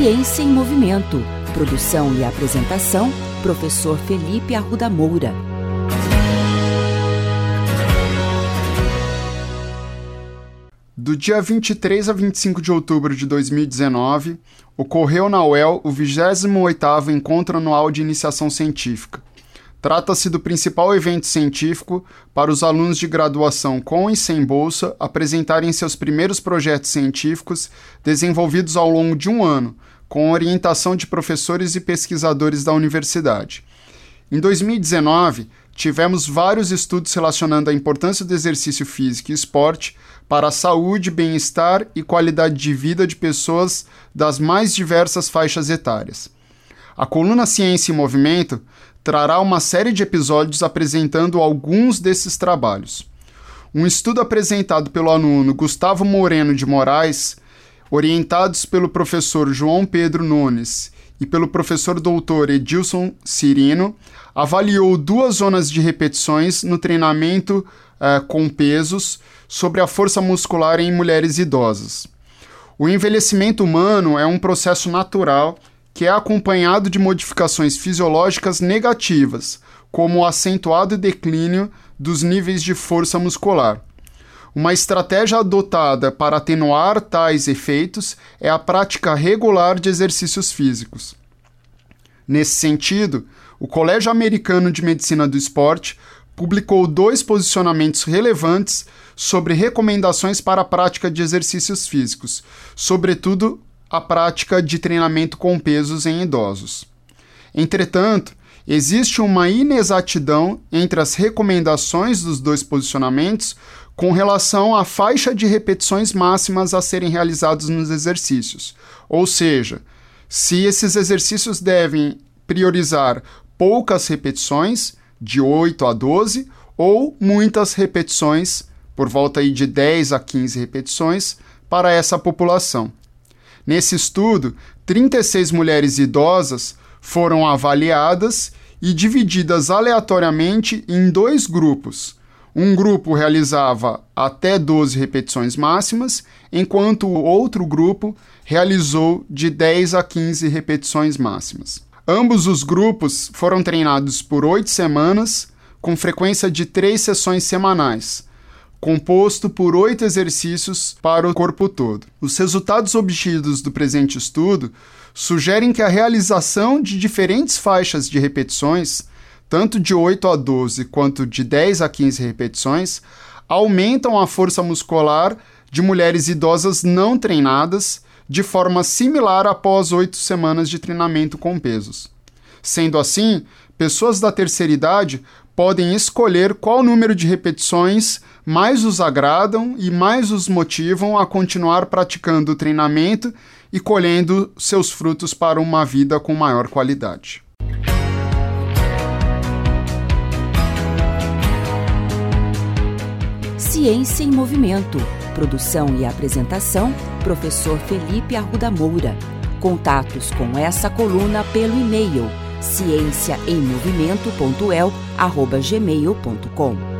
Ciência em Movimento. Produção e apresentação, professor Felipe Arruda Moura. Do dia 23 a 25 de outubro de 2019, ocorreu na UEL o 28º Encontro Anual de Iniciação Científica. Trata-se do principal evento científico para os alunos de graduação com e sem bolsa apresentarem seus primeiros projetos científicos desenvolvidos ao longo de um ano, com orientação de professores e pesquisadores da universidade. Em 2019, tivemos vários estudos relacionando a importância do exercício físico e esporte para a saúde, bem-estar e qualidade de vida de pessoas das mais diversas faixas etárias. A coluna Ciência e Movimento trará uma série de episódios apresentando alguns desses trabalhos. Um estudo apresentado pelo aluno Gustavo Moreno de Moraes, orientados pelo professor João Pedro Nunes e pelo professor doutor Edilson Cirino, avaliou duas zonas de repetições no treinamento uh, com pesos sobre a força muscular em mulheres idosas. O envelhecimento humano é um processo natural que é acompanhado de modificações fisiológicas negativas, como o acentuado declínio dos níveis de força muscular. Uma estratégia adotada para atenuar tais efeitos é a prática regular de exercícios físicos. Nesse sentido, o Colégio Americano de Medicina do Esporte publicou dois posicionamentos relevantes sobre recomendações para a prática de exercícios físicos, sobretudo a prática de treinamento com pesos em idosos. Entretanto, existe uma inexatidão entre as recomendações dos dois posicionamentos com relação à faixa de repetições máximas a serem realizados nos exercícios. Ou seja, se esses exercícios devem priorizar poucas repetições, de 8 a 12, ou muitas repetições, por volta aí de 10 a 15 repetições, para essa população. Nesse estudo, 36 mulheres idosas foram avaliadas e divididas aleatoriamente em dois grupos. Um grupo realizava até 12 repetições máximas, enquanto o outro grupo realizou de 10 a 15 repetições máximas. Ambos os grupos foram treinados por oito semanas, com frequência de três sessões semanais, composto por oito exercícios para o corpo todo. Os resultados obtidos do presente estudo sugerem que a realização de diferentes faixas de repetições, tanto de 8 a 12 quanto de 10 a 15 repetições, aumentam a força muscular de mulheres idosas não treinadas de forma similar após oito semanas de treinamento com pesos. Sendo assim, pessoas da terceira idade podem escolher qual número de repetições mais os agradam e mais os motivam a continuar praticando o treinamento e colhendo seus frutos para uma vida com maior qualidade. Ciência em Movimento. Produção e apresentação: Professor Felipe Arruda Moura. Contatos com essa coluna pelo e-mail ciênciaemmovimento.el@gmail.com.